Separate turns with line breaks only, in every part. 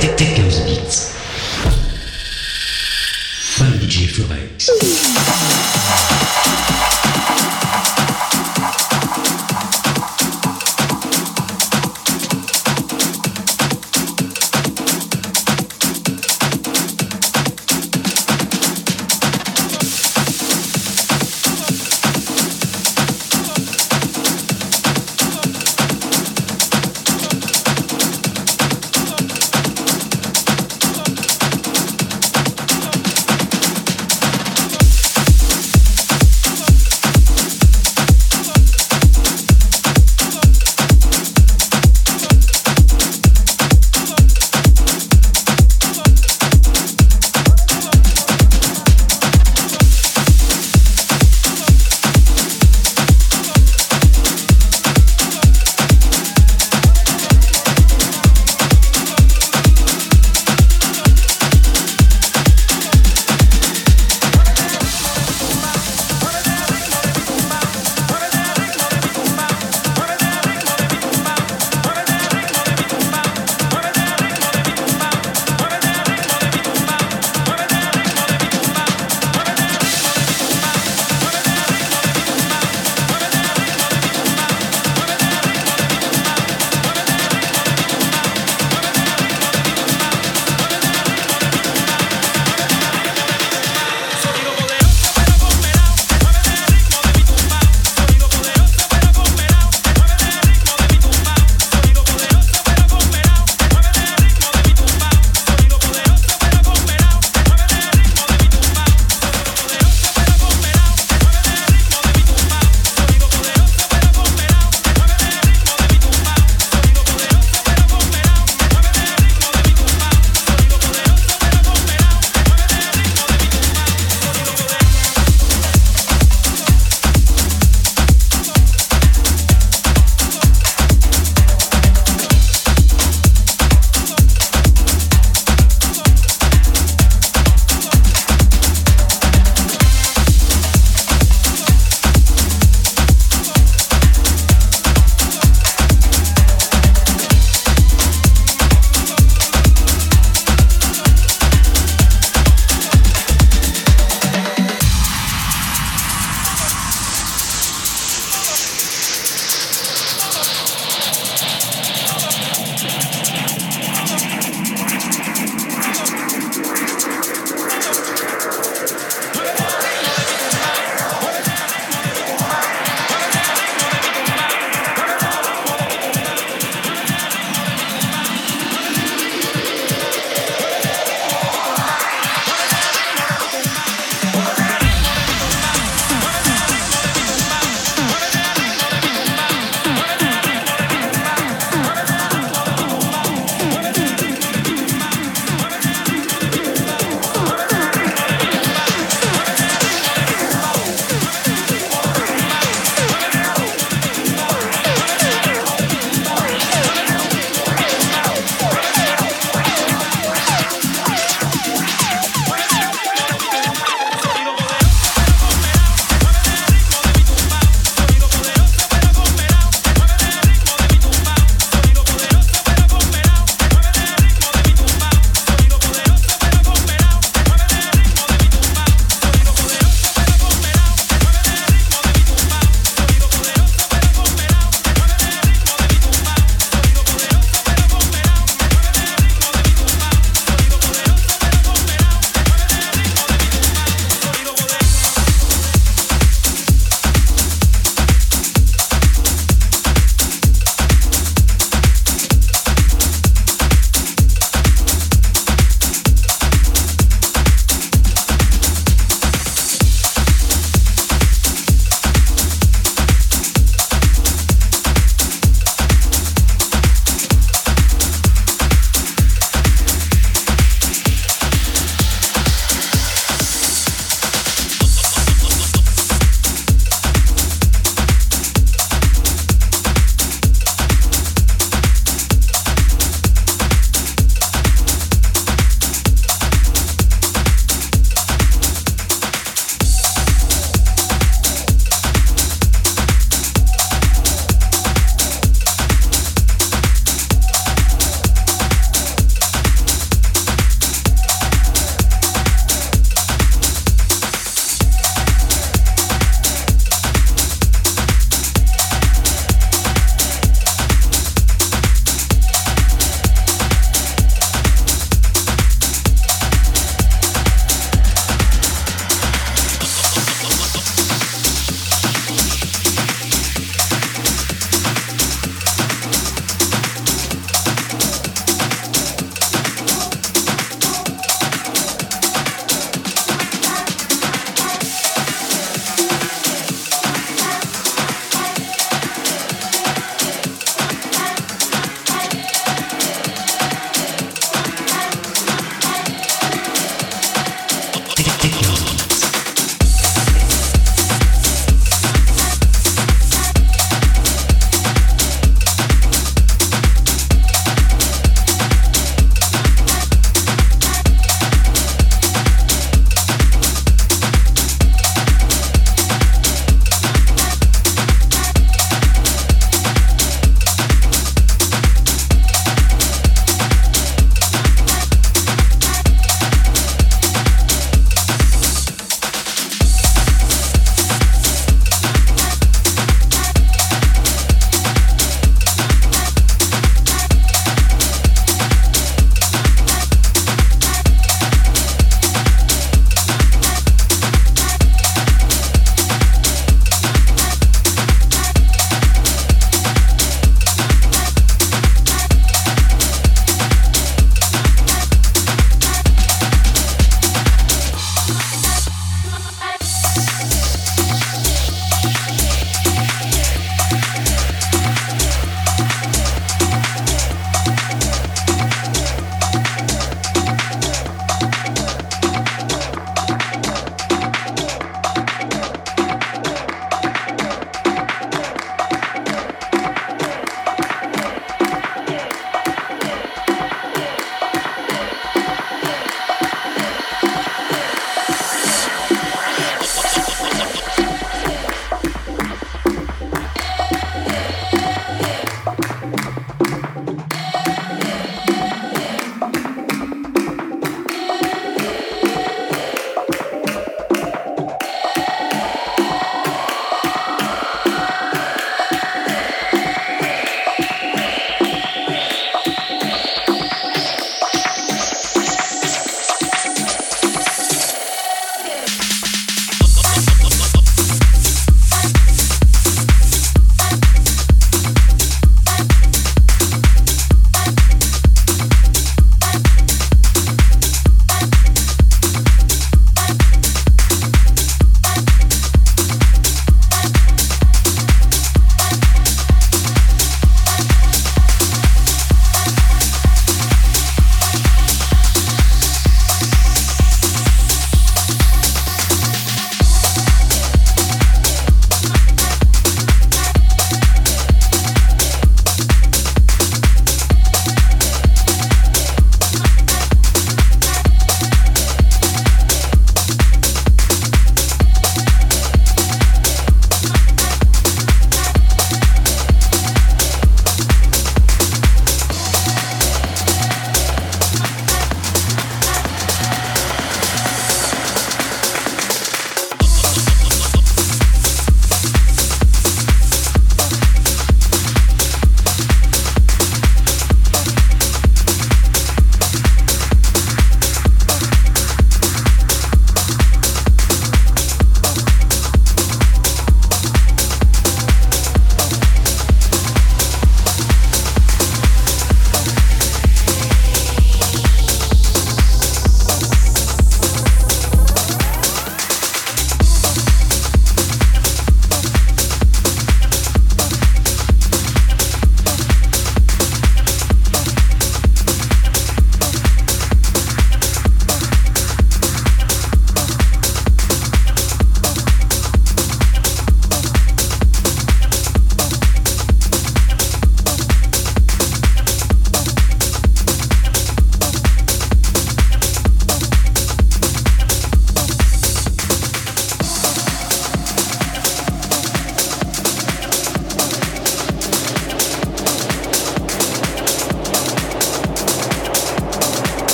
Technos Beats. By DJ Furex.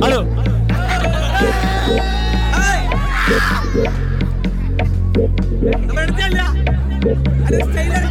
Alo. അതെ സ്റ്റൈലാണ്